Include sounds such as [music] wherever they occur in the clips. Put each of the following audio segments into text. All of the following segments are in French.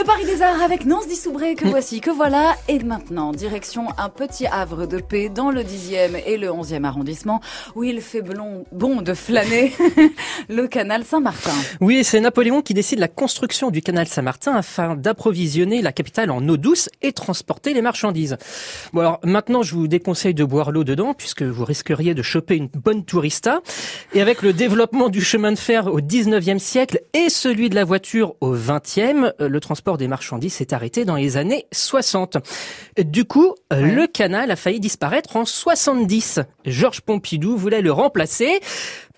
Le Paris des Arts avec Nance Dissoubré, que voici, que voilà. Et maintenant, direction un petit havre de paix dans le 10e et le 11e arrondissement, où il fait bon, bon de flâner [laughs] le canal Saint-Martin. Oui, c'est Napoléon qui décide la construction du canal Saint-Martin afin d'approvisionner la capitale en eau douce et transporter les marchandises. Bon alors maintenant, je vous déconseille de boire l'eau dedans, puisque vous risqueriez de choper une bonne tourista. Et avec le développement du chemin de fer au 19e siècle et celui de la voiture au 20e, le transport des marchandises s'est arrêté dans les années 60. Du coup, le canal a failli disparaître en 70. Georges Pompidou voulait le remplacer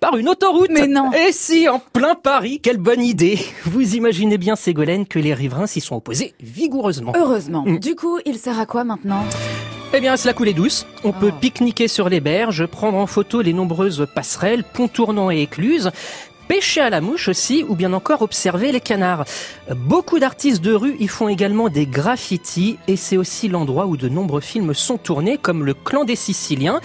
par une autoroute. Mais non. Et si, en plein Paris, quelle bonne idée. Vous imaginez bien, Ségolène, que les riverains s'y sont opposés vigoureusement. Heureusement. Mm. Du coup, il sert à quoi maintenant? Eh bien, c'est la coulée douce. On peut Oh. pique-niquer sur les berges, prendre en photo les nombreuses passerelles, ponts tournants et écluses, pêcher à la mouche aussi, ou bien encore observer les canards. Beaucoup d'artistes de rue y font également des graffitis, et c'est aussi l'endroit où de nombreux films sont tournés, comme Le Clan des Siciliens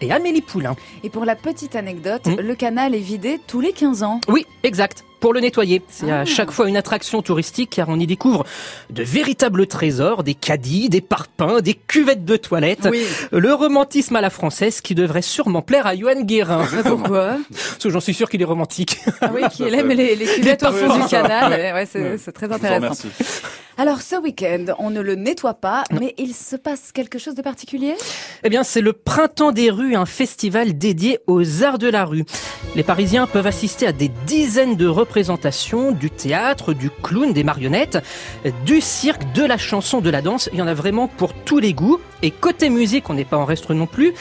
et Amélie Poulain. Et pour la petite anecdote, Mm. le canal est vidé tous les 15 ans. Oui, exact. Pour le nettoyer. C'est Ah. à chaque fois une attraction touristique car on y découvre de véritables trésors, des caddies, des parpaings, des cuvettes de toilettes. Oui. Le romantisme à la française qui devrait sûrement plaire à Johan Guérin. Pourquoi Parce que j'en suis sûr qu'il est romantique. Ah oui, qu'il aime les, les cuvettes au fond du canal. Ouais, c'est Ouais. très Je vous intéressant. Alors ce week-end, on ne le nettoie pas, mais il se passe quelque chose de particulier? Eh bien, c'est le Printemps des rues, un festival dédié aux arts de la rue. Les Parisiens peuvent assister à des dizaines de représentations, du théâtre, du clown, des marionnettes, du cirque, de la chanson, de la danse. Il y en a vraiment pour tous les goûts. Et côté musique, on n'est pas en reste non plus,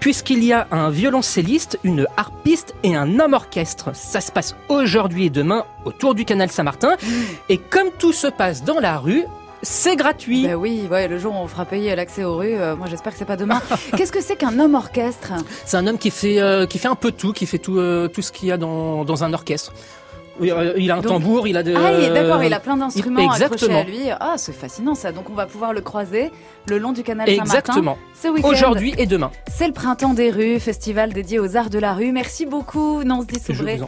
puisqu'il y a un violoncelliste, une harpiste et un homme orchestre. Ça se passe aujourd'hui et demain autour du canal Saint-Martin. Et comme tout se passe dans la rue, c'est gratuit. Bah oui, ouais, le jour où on fera payer l'accès aux rues, euh, moi j'espère que c'est pas demain. [laughs] Qu'est-ce que c'est qu'un homme orchestre? C'est un homme qui fait euh, qui fait un peu tout, qui fait tout euh, tout ce qu'il y a dans dans un orchestre. Il a un Donc- tambour, il a de. Ah, d'accord, il a plein d'instruments accrochés à lui. Ah, c'est fascinant ça. Donc on va pouvoir le croiser le long du canal Saint-Martin. Exactement. Aujourd'hui et demain. C'est le printemps des rues, festival dédié aux arts de la rue. Merci beaucoup, Nance Dissoubré.